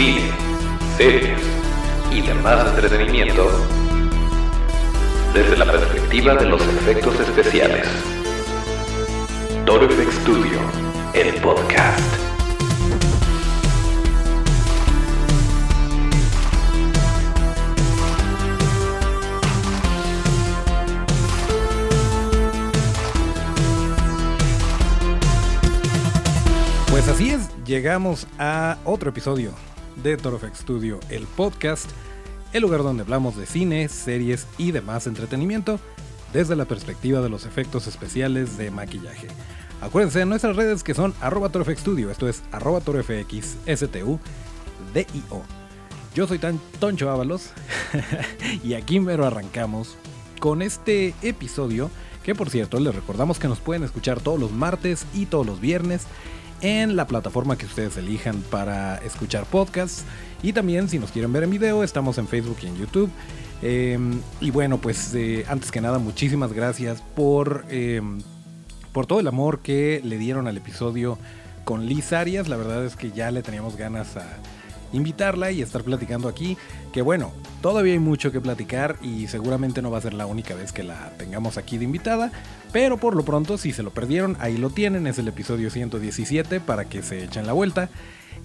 cine, series y demás entretenimiento desde la perspectiva de los efectos especiales. Toro Studio, el podcast. Pues así es, llegamos a otro episodio de Torofx Studio, el podcast, el lugar donde hablamos de cine, series y demás entretenimiento desde la perspectiva de los efectos especiales de maquillaje. Acuérdense de nuestras redes que son arroba Studio, esto es arroba D-I-O. Yo soy tan Toncho Ábalos y aquí mero arrancamos con este episodio que por cierto les recordamos que nos pueden escuchar todos los martes y todos los viernes en la plataforma que ustedes elijan para escuchar podcasts. Y también si nos quieren ver en video, estamos en Facebook y en YouTube. Eh, y bueno, pues eh, antes que nada, muchísimas gracias por, eh, por todo el amor que le dieron al episodio con Liz Arias. La verdad es que ya le teníamos ganas a invitarla y estar platicando aquí. Que bueno, todavía hay mucho que platicar y seguramente no va a ser la única vez que la tengamos aquí de invitada. Pero por lo pronto, si se lo perdieron, ahí lo tienen. Es el episodio 117 para que se echen la vuelta.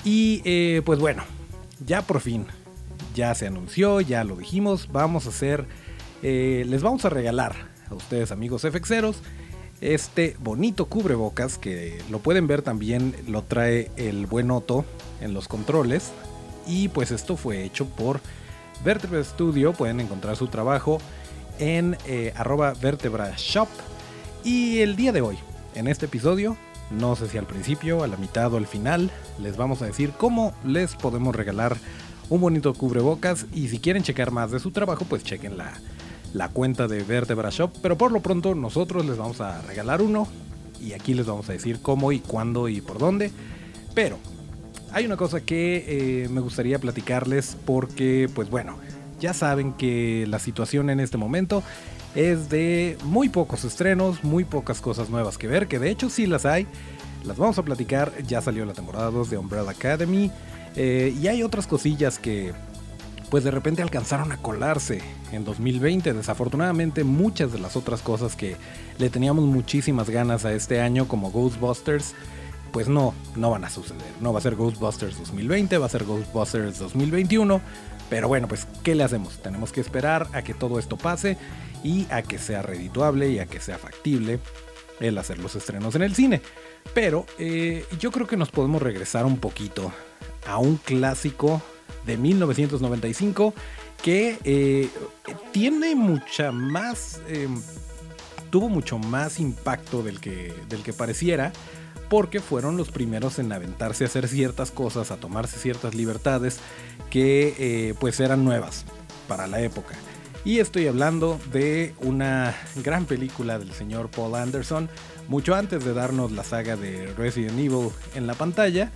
Y eh, pues bueno, ya por fin, ya se anunció, ya lo dijimos. Vamos a hacer, eh, les vamos a regalar a ustedes amigos FXeros este bonito cubrebocas que lo pueden ver también, lo trae el buen Otto en los controles. Y pues esto fue hecho por Vertebra Studio. Pueden encontrar su trabajo en eh, arroba vertebra shop. Y el día de hoy, en este episodio, no sé si al principio, a la mitad o al final, les vamos a decir cómo les podemos regalar un bonito cubrebocas. Y si quieren checar más de su trabajo, pues chequen la, la cuenta de Vertebra Shop. Pero por lo pronto nosotros les vamos a regalar uno. Y aquí les vamos a decir cómo y cuándo y por dónde. Pero hay una cosa que eh, me gustaría platicarles porque, pues bueno, ya saben que la situación en este momento es de muy pocos estrenos, muy pocas cosas nuevas que ver, que de hecho sí las hay. Las vamos a platicar, ya salió la temporada 2 de Umbrella Academy eh, y hay otras cosillas que pues de repente alcanzaron a colarse en 2020. Desafortunadamente muchas de las otras cosas que le teníamos muchísimas ganas a este año como Ghostbusters pues no, no van a suceder. No va a ser Ghostbusters 2020, va a ser Ghostbusters 2021. Pero bueno, pues ¿qué le hacemos? Tenemos que esperar a que todo esto pase y a que sea redituable y a que sea factible el hacer los estrenos en el cine. Pero eh, yo creo que nos podemos regresar un poquito a un clásico de 1995 que eh, tiene mucha más... Eh, tuvo mucho más impacto del que, del que pareciera porque fueron los primeros en aventarse a hacer ciertas cosas, a tomarse ciertas libertades que eh, pues eran nuevas para la época. Y estoy hablando de una gran película del señor Paul Anderson, mucho antes de darnos la saga de Resident Evil en la pantalla,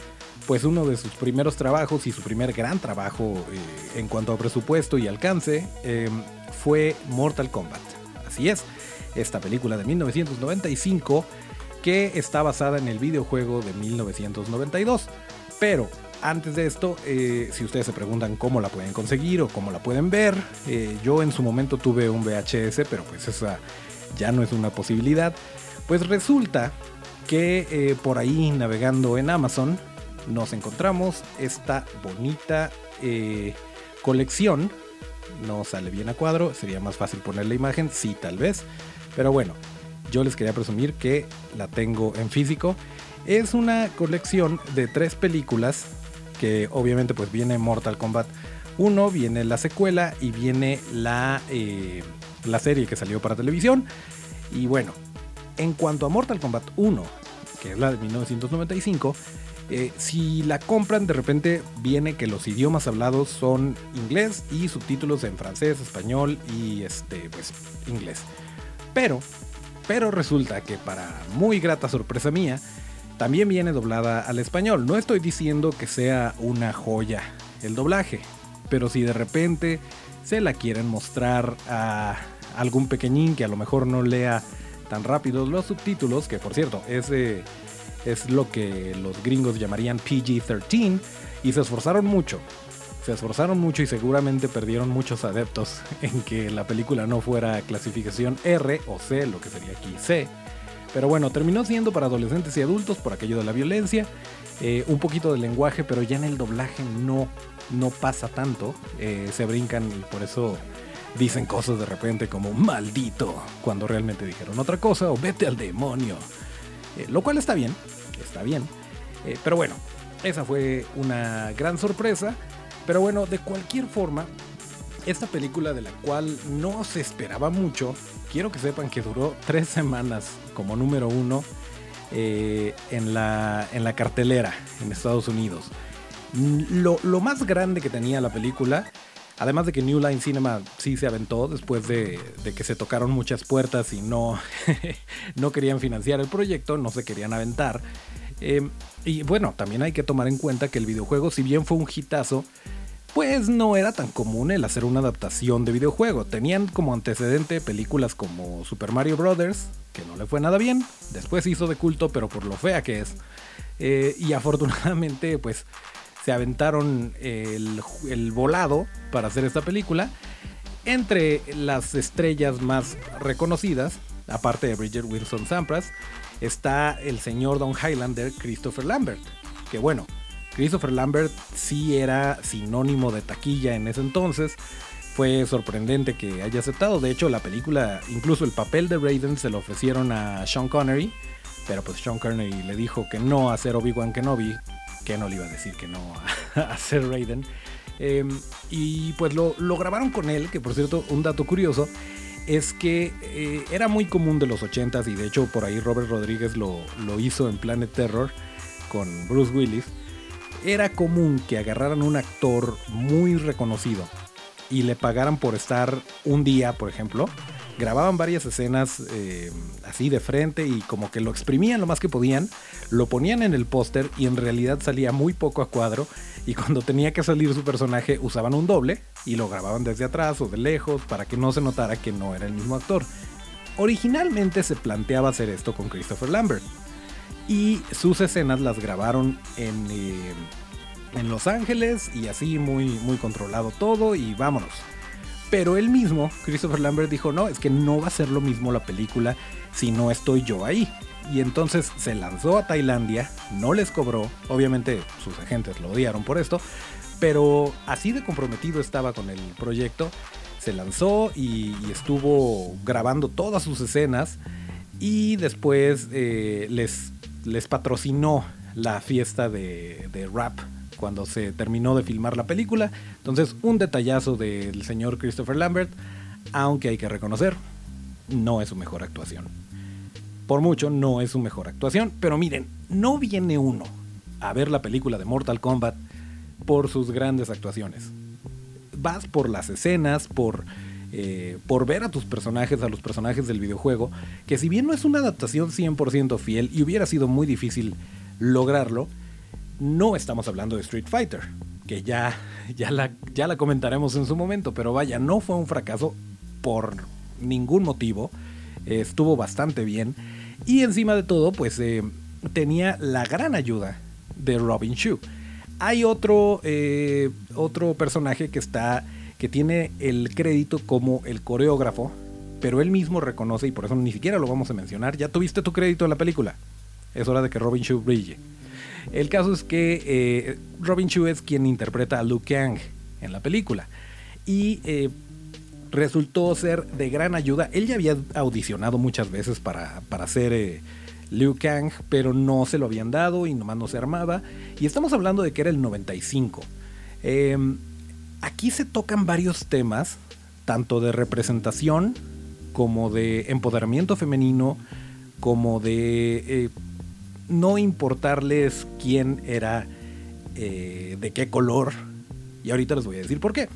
pues uno de sus primeros trabajos y su primer gran trabajo eh, en cuanto a presupuesto y alcance eh, fue Mortal Kombat. Así es, esta película de 1995 que está basada en el videojuego de 1992. Pero antes de esto, eh, si ustedes se preguntan cómo la pueden conseguir o cómo la pueden ver, eh, yo en su momento tuve un VHS, pero pues esa ya no es una posibilidad. Pues resulta que eh, por ahí navegando en Amazon nos encontramos esta bonita colección. No sale bien a cuadro, sería más fácil poner la imagen, sí tal vez. Pero bueno, yo les quería presumir que la tengo en físico. Es una colección de tres películas que obviamente pues viene Mortal Kombat 1, viene la secuela y viene la, eh, la serie que salió para televisión. Y bueno, en cuanto a Mortal Kombat 1, que es la de 1995, eh, si la compran de repente viene que los idiomas hablados son inglés y subtítulos en francés, español y este pues inglés. Pero pero resulta que para muy grata sorpresa mía, también viene doblada al español. No estoy diciendo que sea una joya el doblaje, pero si de repente se la quieren mostrar a algún pequeñín que a lo mejor no lea tan rápido los subtítulos, que por cierto es de, Es lo que los gringos llamarían PG-13 y se esforzaron mucho. Se esforzaron mucho y seguramente perdieron muchos adeptos en que la película no fuera clasificación R o C, lo que sería aquí C. Pero bueno, terminó siendo para adolescentes y adultos por aquello de la violencia, eh, un poquito de lenguaje, pero ya en el doblaje no, no pasa tanto. Eh, se brincan y por eso dicen cosas de repente como maldito, cuando realmente dijeron otra cosa o vete al demonio. Eh, lo cual está bien, está bien. pero bueno, esa fue una gran sorpresa. Pero bueno, de cualquier forma, esta película de la cual no se esperaba mucho, quiero que sepan que duró tres semanas como número uno eh, en, la, en la cartelera en Estados Unidos. Lo, más grande que tenía la película, además de que New Line Cinema sí se aventó después de, que se tocaron muchas puertas y no, no querían financiar el proyecto, no se querían aventar. Eh, y bueno, también hay que tomar en cuenta que el videojuego, si bien fue un hitazo, pues no era tan común el hacer una adaptación de videojuego. Tenían como antecedente películas como Super Mario Bros., que no le fue nada bien, después hizo de culto, pero por lo fea que es. Eh, y afortunadamente, pues se aventaron el, el volado para hacer esta película. Entre las estrellas más reconocidas, aparte de Bridget Wilson Sampras, está el señor Don Highlander Christopher Lambert, que bueno, Christopher Lambert sí era sinónimo de taquilla en ese entonces. Fue sorprendente que haya aceptado. De hecho, la película, incluso el papel de Raiden se lo ofrecieron a Sean Connery. Pero pues Sean Connery le dijo que no a ser Obi-Wan Kenobi. Que no le iba a decir que no a, ser Raiden. Em, y pues lo, grabaron con él, que por cierto, un dato curioso es que eh, era muy común de los 80s y de hecho por ahí Robert Rodríguez lo, lo hizo en Planet Terror con Bruce Willis era común que agarraran un actor muy reconocido y le pagaran por estar un día, por ejemplo. Grababan varias escenas eh, así de frente y como que lo exprimían lo más que podían, lo ponían en el póster y en realidad salía muy poco a cuadro y cuando tenía que salir su personaje usaban un doble y lo grababan desde atrás o de lejos para que no se notara que no era el mismo actor. Originalmente se planteaba hacer esto con Christopher Lambert, y sus escenas las grabaron en, eh, en Los Ángeles y así muy, muy controlado todo y vámonos. Pero él mismo, Christopher Lambert, dijo, no, es que no va a ser lo mismo la película si no estoy yo ahí. Y entonces se lanzó a Tailandia, no les cobró, obviamente sus agentes lo odiaron por esto, pero así de comprometido estaba con el proyecto, se lanzó y, estuvo grabando todas sus escenas y después eh, les les patrocinó la fiesta de, rap cuando se terminó de filmar la película. Entonces, un detallazo del señor Christopher Lambert, aunque hay que reconocer, no es su mejor actuación. Por mucho, no es su mejor actuación, pero miren, no viene uno a ver la película de Mortal Kombat por sus grandes actuaciones. Vas por las escenas, por eh, por ver a tus personajes, a los personajes del videojuego, que si bien no es una adaptación 100% fiel y hubiera sido muy difícil lograrlo, no estamos hablando de Street Fighter, que ya, ya, la, ya la comentaremos en su momento, pero vaya, no fue un fracaso por ningún motivo, estuvo bastante bien y encima de todo, pues eh, tenía la gran ayuda de Robin Shue. Hay otro, eh, otro personaje que está que tiene el crédito como el coreógrafo, pero él mismo reconoce, y por eso ni siquiera lo vamos a mencionar, ya tuviste tu crédito en la película. Es hora de que Robin Shue brille. El caso es que eh, Robin Shue es quien interpreta a Liu Kang en la película. Y eh, resultó ser de gran ayuda. Él ya había audicionado muchas veces para, para ser eh, Liu Kang, pero no se lo habían dado y nomás no se armaba. Y estamos hablando de que era el 95. Eh, Aquí se tocan varios temas, tanto de representación como de empoderamiento femenino, como de eh, no importarles quién era, eh, de qué color. Y ahorita les voy a decir por qué.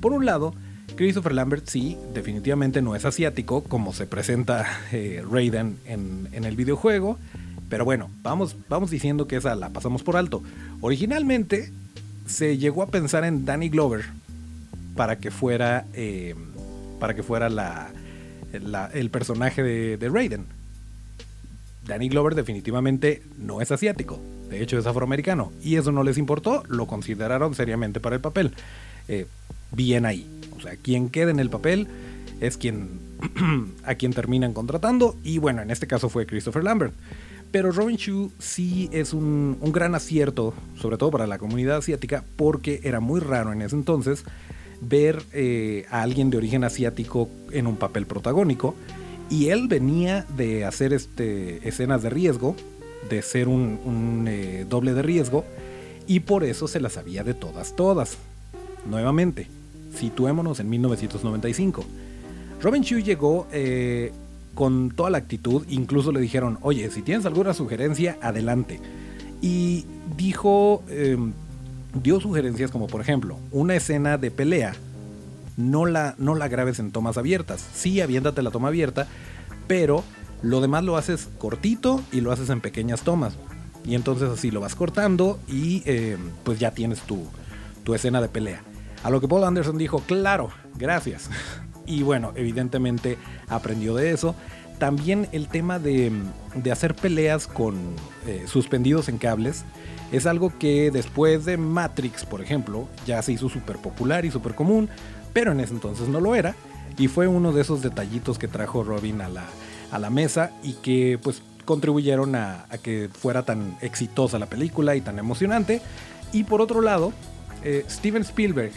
Por un lado, Christopher Lambert sí, definitivamente no es asiático, como se presenta eh, Raiden en, en, el videojuego. Pero bueno, vamos, vamos diciendo que esa la pasamos por alto. Originalmente, se llegó a pensar en Danny Glover para que fuera, eh, para que fuera la, el personaje de, Raiden. Danny Glover definitivamente no es asiático, de hecho es afroamericano, y eso no les importó, lo consideraron seriamente para el papel. Eh, bien ahí, o sea, quien quede en el papel es quien a quien terminan contratando, y bueno, en este caso fue Christopher Lambert. Pero Robin Chu sí es un, gran acierto, sobre todo para la comunidad asiática, porque era muy raro en ese entonces ver eh, a alguien de origen asiático en un papel protagónico. Y él venía de hacer este, escenas de riesgo, de ser un, eh, doble de riesgo, y por eso se las sabía de todas, todas. Nuevamente, situémonos en 1995. Robin Chu llegó eh, con toda la actitud, incluso le dijeron, oye, si tienes alguna sugerencia, adelante. Y dijo, em, dio sugerencias como por ejemplo, una escena de pelea, no la, no la grabes en tomas abiertas, sí aviéntate la toma abierta, pero lo demás lo haces cortito y lo haces en pequeñas tomas. Y entonces así lo vas cortando y em, pues ya tienes tu, tu escena de pelea. A lo que Paul Anderson dijo, claro, gracias. Y bueno, evidentemente aprendió de eso. También el tema de, hacer peleas con eh, suspendidos en cables es algo que después de Matrix, por ejemplo, ya se hizo súper popular y súper común, pero en ese entonces no lo era. Y fue uno de esos detallitos que trajo Robin a la, a la mesa y que pues contribuyeron a, que fuera tan exitosa la película y tan emocionante. Y por otro lado, eh, Steven Spielberg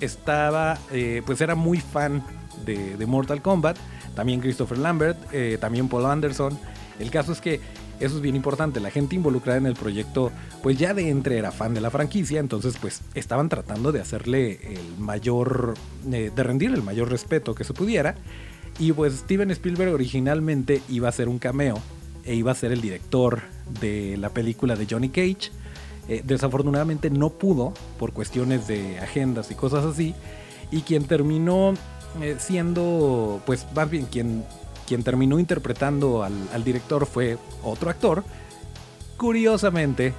estaba, eh, pues era muy fan de, Mortal Kombat, también Christopher Lambert, eh, también Paul Anderson. El caso es que eso es bien importante, la gente involucrada en el proyecto pues ya de entre era fan de la franquicia, entonces pues estaban tratando de hacerle el mayor, eh, de rendir el mayor respeto que se pudiera. Y pues Steven Spielberg originalmente iba a ser un cameo e iba a ser el director de la película de Johnny Cage. Eh, desafortunadamente no pudo por cuestiones de agendas y cosas así. Y quien terminó eh, siendo, pues más bien quien, quien terminó interpretando al, director fue otro actor, curiosamente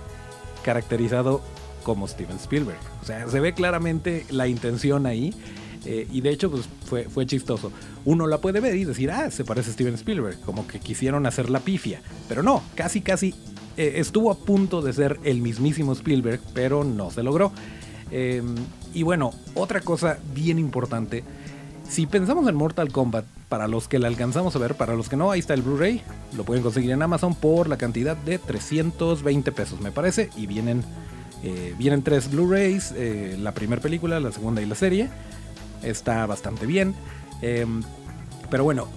caracterizado como Steven Spielberg. O sea, se ve claramente la intención ahí. Eh, y de hecho, pues fue, fue chistoso. Uno la puede ver y decir, ah, se parece a Steven Spielberg, como que quisieron hacer la pifia. Pero no, casi, casi eh, estuvo a punto de ser el mismísimo Spielberg, pero no se logró. Em, y bueno, otra cosa bien importante si pensamos en Mortal Kombat, para los que la alcanzamos a ver, para los que no, ahí está el Blu-ray. Lo pueden conseguir en Amazon por la cantidad de 320 pesos, me parece. Y vienen, eh, vienen tres Blu-rays: eh, la primera película, la segunda y la serie. Está bastante bien. Em, pero bueno,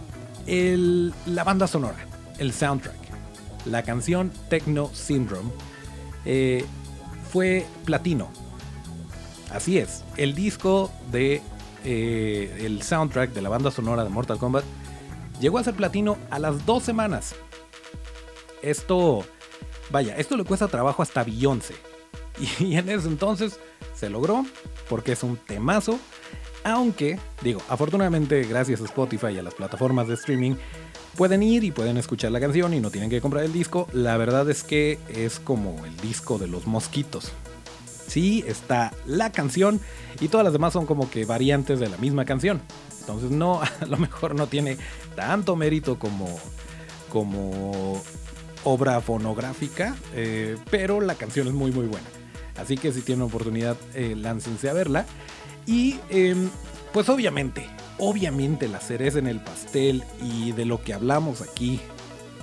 la banda sonora, el soundtrack, la canción Techno Syndrome eh, fue platino. Así es, el disco de eh, el soundtrack de la banda sonora de Mortal Kombat, llegó a ser platino a las dos semanas. Esto, vaya, esto le cuesta trabajo hasta Beyoncé. Y en ese entonces se logró porque es un temazo. Aunque, digo, afortunadamente gracias a Spotify y a las plataformas de streaming, pueden ir y pueden escuchar la canción y no tienen que comprar el disco. La verdad es que es como el disco de los mosquitos. Sí, está la canción y todas las demás son como que variantes de la misma canción. Entonces no, a lo mejor no tiene tanto mérito como, como obra fonográfica, eh, pero la canción es muy muy buena. Así que si tienen oportunidad, eh, láncense a verla. Y em, pues obviamente, obviamente la cereza en el pastel y de lo que hablamos aquí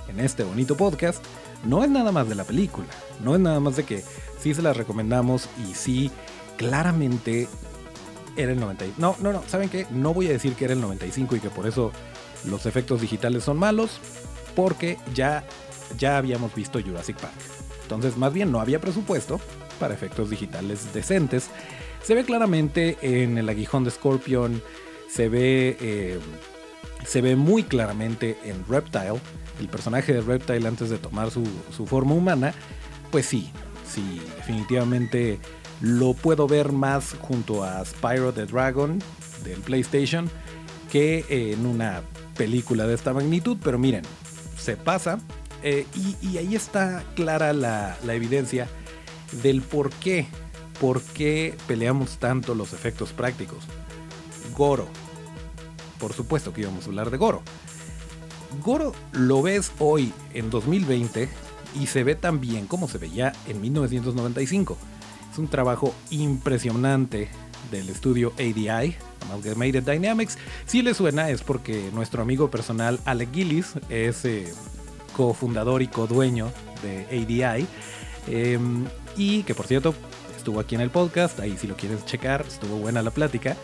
en este bonito podcast, no es nada más de la película, no es nada más de que sí se las recomendamos y sí, claramente era el 90. No, no, no, ¿saben qué? No voy a decir que era el 95 y que por eso los efectos digitales son malos, porque ya, ya habíamos visto Jurassic Park. Entonces, más bien no había presupuesto para efectos digitales decentes. Se ve claramente en el aguijón de Scorpion, se ve, eh, se ve muy claramente en Reptile, el personaje de Reptile antes de tomar su, su forma humana. Pues sí, sí, definitivamente lo puedo ver más junto a Spyro the Dragon del PlayStation que en una película de esta magnitud, pero miren, se pasa eh, y, ahí está clara la, evidencia del por qué, por qué peleamos tanto los efectos prácticos. Goro, por supuesto que íbamos a hablar de Goro. Goro lo ves hoy en 2020 y se ve tan bien como se veía en 1995. Es un trabajo impresionante del estudio ADI, Amalgamated Dynamics. Si le suena es porque nuestro amigo personal Alec Gillis es eh, cofundador y codueño de ADI. Em, y que por cierto estuvo aquí en el podcast, ahí si lo quieres checar, estuvo buena la plática.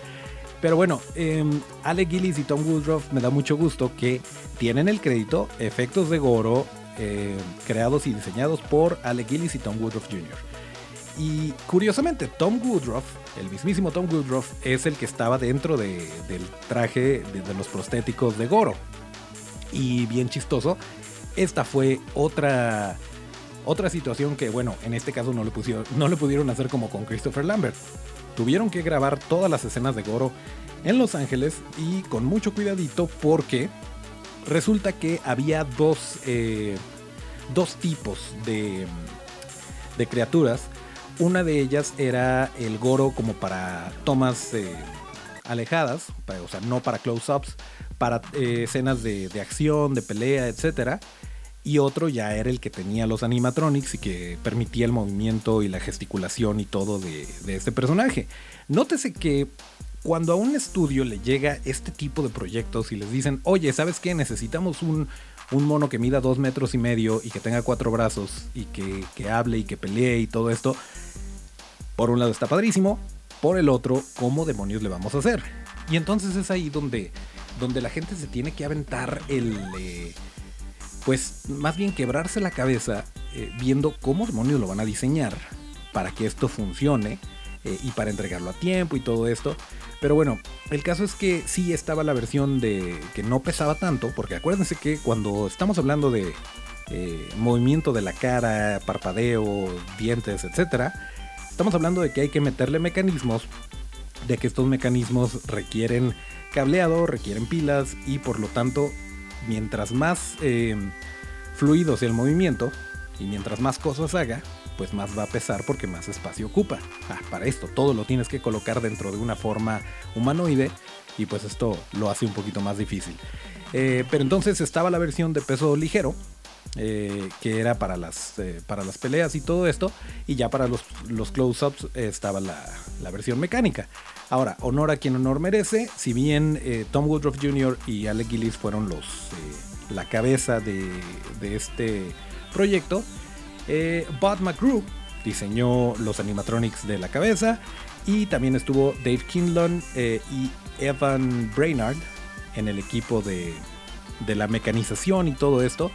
Pero bueno, eh, Alec Gillis y Tom Woodruff me da mucho gusto que tienen el crédito efectos de Goro eh, creados y diseñados por Alec Gillis y Tom Woodruff Jr. Y curiosamente, Tom Woodruff, el mismísimo Tom Woodruff, es el que estaba dentro del traje de, los prostéticos de Goro. Y bien chistoso, esta fue otra, otra situación que, bueno, en este caso no le, pusieron, no pudieron hacer como con Christopher Lambert. Tuvieron que grabar todas las escenas de Goro en Los Ángeles y con mucho cuidadito porque resulta que había dos, eh, dos tipos de, de, criaturas. Una de ellas era el Goro como para tomas eh, alejadas, o sea, no para close-ups, para eh, escenas de, de, acción, de pelea, etc. Y otro ya era el que tenía los animatronics y que permitía el movimiento y la gesticulación y todo de, de este personaje. Nótese que cuando a un estudio le llega este tipo de proyectos y les dicen, oye, ¿sabes qué? Necesitamos un, mono que mida dos metros y medio y que tenga cuatro brazos y que, hable y que pelee y todo esto. Por un lado está padrísimo, por el otro, ¿cómo demonios le vamos a hacer? Y entonces es ahí donde, donde la gente se tiene que aventar el... Eh, pues más bien quebrarse la cabeza eh, viendo cómo demonios lo van a diseñar para que esto funcione eh, y para entregarlo a tiempo y todo esto. Pero bueno, el caso es que sí estaba la versión de que no pesaba tanto, porque acuérdense que cuando estamos hablando de eh, movimiento de la cara, parpadeo, dientes, etc., estamos hablando de que hay que meterle mecanismos, de que estos mecanismos requieren cableado, requieren pilas y por lo tanto, mientras más eh, fluido sea el movimiento y mientras más cosas haga, pues más va a pesar porque más espacio ocupa. Ah, para esto todo lo tienes que colocar dentro de una forma humanoide y pues esto lo hace un poquito más difícil. Eh, pero entonces estaba la versión de peso ligero, eh, que era para las, eh, para las peleas y todo esto, y ya para los, los close-ups estaba la, la, versión mecánica. Ahora, honor a quien honor merece, si bien Tom Woodruff Jr. y Alec Gillis fueron los, la cabeza de, de este proyecto, eh, Bud McGrew diseñó los animatronics de la cabeza y también estuvo Dave Kinlon eh, y Evan Brainard en el equipo de, la mecanización y todo esto.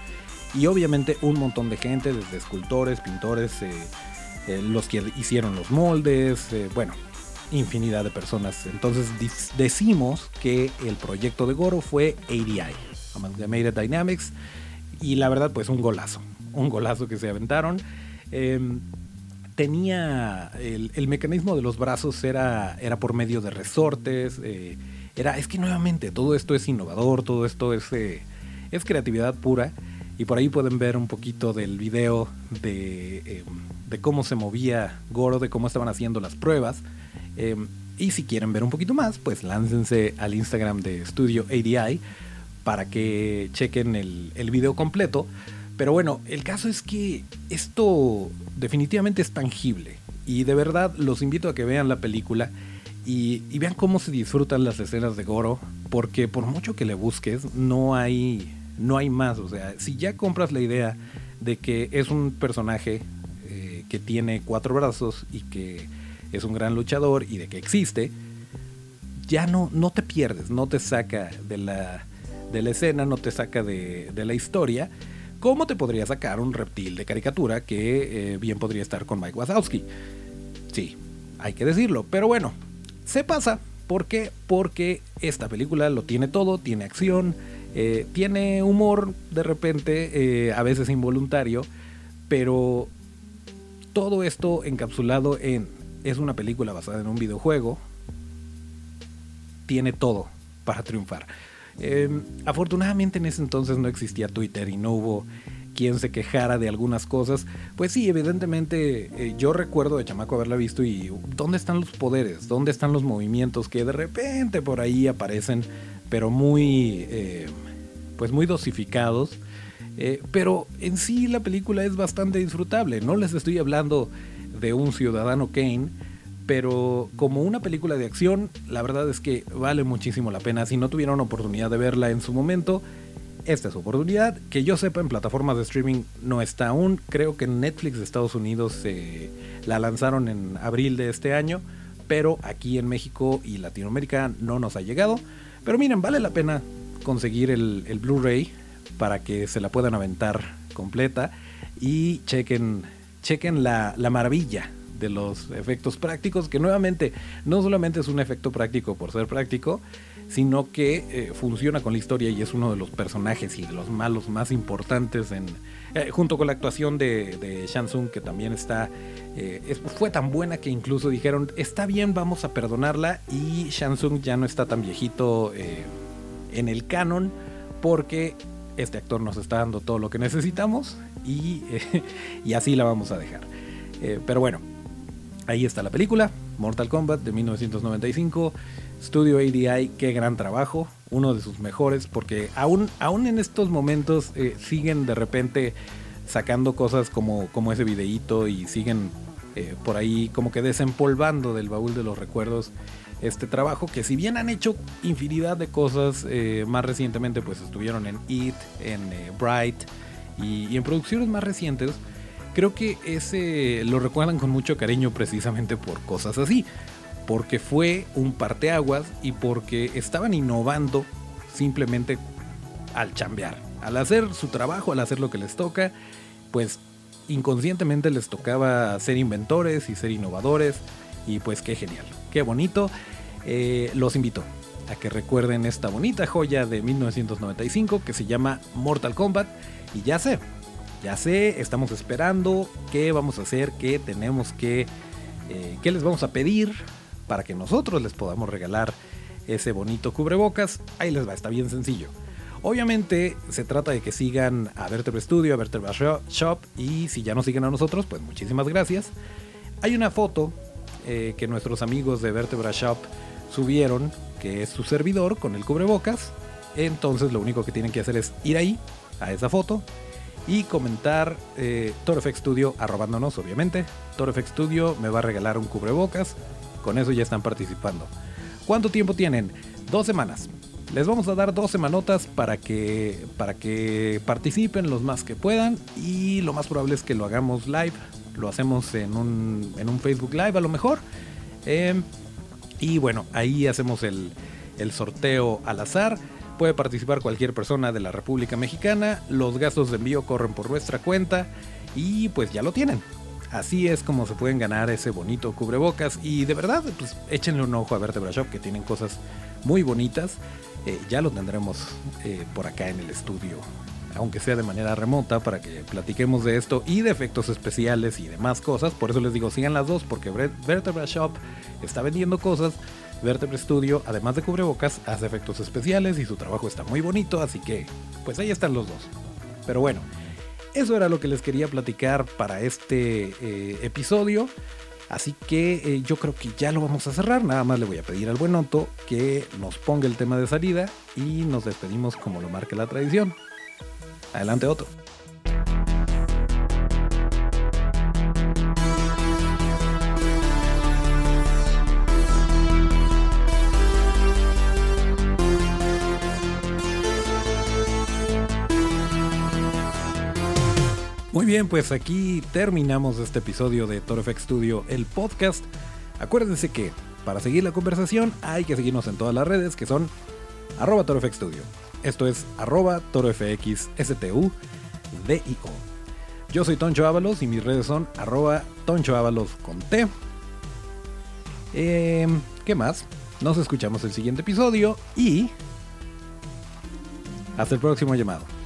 Y obviamente un montón de gente, desde escultores, pintores, eh, los que hicieron los moldes, bueno, infinidad de personas. Entonces decimos que el proyecto de Goro fue ADI, Amalgamated Dynamics, y la verdad pues un golazo un golazo que se aventaron. Em, tenía el, mecanismo de los brazos era, era por medio de resortes. Eh, era, es que nuevamente todo esto es innovador, todo esto es, eh, es creatividad pura. Y por ahí pueden ver un poquito del video de, em, de cómo se movía Goro, de cómo estaban haciendo las pruebas. Em, y si quieren ver un poquito más, pues láncense al Instagram de Studio ADI para que chequen el, el video completo pero bueno, el caso es que esto definitivamente es tangible. Y de verdad los invito a que vean la película y, vean cómo se disfrutan las escenas de Goro. Porque por mucho que le busques, no hay, no hay más. O sea, si ya compras la idea de que es un personaje eh, que tiene cuatro brazos y que es un gran luchador y de que existe, ya no, no te pierdes, no te saca de la, de la escena, no te saca de, de la historia ¿Cómo te podría sacar un reptil de caricatura que eh, bien podría estar con Mike Wazowski? Sí, hay que decirlo, pero bueno, se pasa. ¿Por qué? Porque esta película lo tiene todo, tiene acción, eh, tiene humor de repente, eh, a veces involuntario, pero todo esto encapsulado en es una película basada en un videojuego, tiene todo para triunfar. Em, afortunadamente en ese entonces no existía Twitter y no hubo quien se quejara de algunas cosas. Pues sí, evidentemente eh, yo recuerdo de chamaco haberla visto y ¿dónde están los poderes? ¿Dónde están los movimientos que de repente por ahí aparecen? Pero muy... Eh, pues muy dosificados. Eh, pero en sí la película es bastante disfrutable. No les estoy hablando de un ciudadano Kane, pero como una película de acción, la verdad es que vale muchísimo la pena. Si no tuvieron oportunidad de verla en su momento, esta es su oportunidad. Que yo sepa, en plataformas de streaming no está aún. Creo que en Netflix de Estados Unidos la lanzaron en abril de este año, pero aquí en México y Latinoamérica no nos ha llegado. Pero miren, vale la pena conseguir el, Blu-ray para que se la puedan aventar completa y chequen, chequen la, la maravilla de los efectos prácticos, que nuevamente no solamente es un efecto práctico por ser práctico, sino que eh, funciona con la historia y es uno de los personajes y de los malos más importantes en eh, junto con la actuación de, Shansung que también está eh, fue tan buena que incluso dijeron está bien vamos a perdonarla y Shansung ya no está tan viejito en el canon porque este actor nos está dando todo lo que necesitamos y, y así la vamos a dejar. Pero bueno ahí está la película Mortal Kombat de 1995 Studio ADI, qué gran trabajo, uno de sus mejores, porque aún, aún en estos momentos eh, siguen de repente sacando cosas como, como ese videíto y siguen eh, por ahí como que desempolvando del baúl de los recuerdos este trabajo que si bien han hecho infinidad de cosas eh, más recientemente pues estuvieron en It, en Bright y, y, en producciones más recientes creo que ese lo recuerdan con mucho cariño precisamente por cosas así porque fue un parteaguas y porque estaban innovando simplemente al chambear, al hacer su trabajo, al hacer lo que les toca, pues inconscientemente les tocaba ser inventores y ser innovadores y pues qué genial, qué bonito. Eh, los invito a que recuerden esta bonita joya de 1995 que se llama Mortal Kombat y ya sé, ya sé, estamos esperando qué vamos a hacer, qué tenemos que, eh, qué les vamos a pedir para que nosotros les podamos regalar ese bonito cubrebocas, ahí les va, está bien sencillo. Obviamente se trata de que sigan a Vertebra Studio, a Vertebra Shop y si ya no siguen a nosotros, pues muchísimas gracias. Hay una foto eh, que nuestros amigos de Vertebra Shop subieron, que es su servidor con el cubrebocas. Entonces lo único que tienen que hacer es ir ahí, a esa foto, y comentar eh, ToroFX Studio arrobándonos, obviamente. ToroFX Studio me va a regalar un cubrebocas con eso ya están participando. ¿Cuánto tiempo tienen? Dos semanas. Les vamos a dar dos semanotas para que, para que participen los más que puedan y lo más probable es que lo hagamos live. Lo hacemos en un, en un Facebook Live a lo mejor. Em, y bueno, ahí hacemos el, el sorteo al azar. Puede participar cualquier persona de la República Mexicana. Los gastos de envío corren por nuestra cuenta. Y pues ya lo tienen. Así es como se pueden ganar ese bonito cubrebocas. Y de verdad, pues échenle un ojo a Vertebra Shop, que tienen cosas muy bonitas. Eh, ya lo tendremos eh, por acá en el estudio, aunque sea de manera remota, para que platiquemos de esto y de efectos especiales y demás cosas. Por eso les digo, sigan las dos, porque Vertebra Shop está vendiendo cosas. Vertebra Studio, además de cubrebocas, hace efectos especiales y su trabajo está muy bonito, así que pues ahí están los dos. Pero bueno, eso era lo que les quería platicar para este eh, episodio. Así que eh, yo creo que ya lo vamos a cerrar. Nada más le voy a pedir al buen Otto que nos ponga el tema de salida y nos despedimos como lo marque la tradición. Adelante Otto. Bien, pues aquí terminamos este episodio de ToroFX Studio, el podcast. Acuérdense que para seguir la conversación hay que seguirnos en todas las redes que son arroba ToroFX Studio. Esto es arroba ToroFXSTU Yo soy Toncho Ábalos y mis redes son arroba Toncho Ábalos con T. Em, ¿Qué más? Nos escuchamos el siguiente episodio y hasta el próximo llamado.